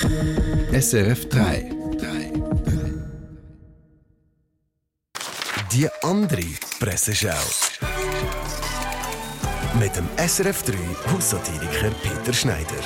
SRF 3. Die andere Presseschau. Mit dem SRF 3 Haussatiriker Peter Schneider.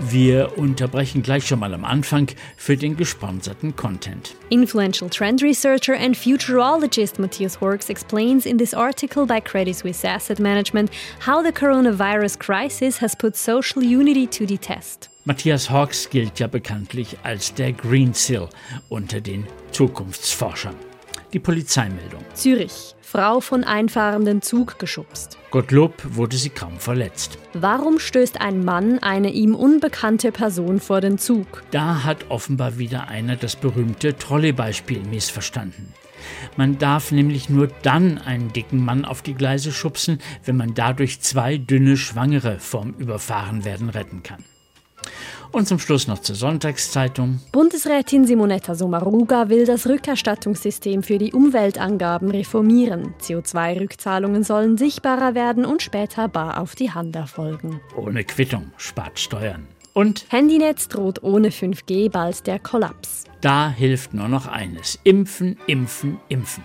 Wir unterbrechen gleich schon mal am Anfang für den gesponserten Content. Influential trend researcher and futurologist Matthias Horks explains in this article by Credit Suisse Asset Management how the coronavirus crisis has put social unity to the test. Matthias Hawks gilt ja bekanntlich als der Green Seal unter den Zukunftsforschern. Die Polizeimeldung. Zürich. Frau von einfahrenden Zug geschubst. Gottlob wurde sie kaum verletzt. Warum stößt ein Mann eine ihm unbekannte Person vor den Zug? Da hat offenbar wieder einer das berühmte Trolleybeispiel missverstanden. Man darf nämlich nur dann einen dicken Mann auf die Gleise schubsen, wenn man dadurch zwei dünne Schwangere vom Überfahrenwerden retten kann. Und zum Schluss noch zur Sonntagszeitung. Bundesrätin Simonetta Sommaruga will das Rückerstattungssystem für die Umweltangaben reformieren. CO2-Rückzahlungen sollen sichtbarer werden und später bar auf die Hand erfolgen. Ohne Quittung spart Steuern. Und Handynetz droht ohne 5G bald der Kollaps. da hilft nur noch eines. Impfen, impfen, impfen.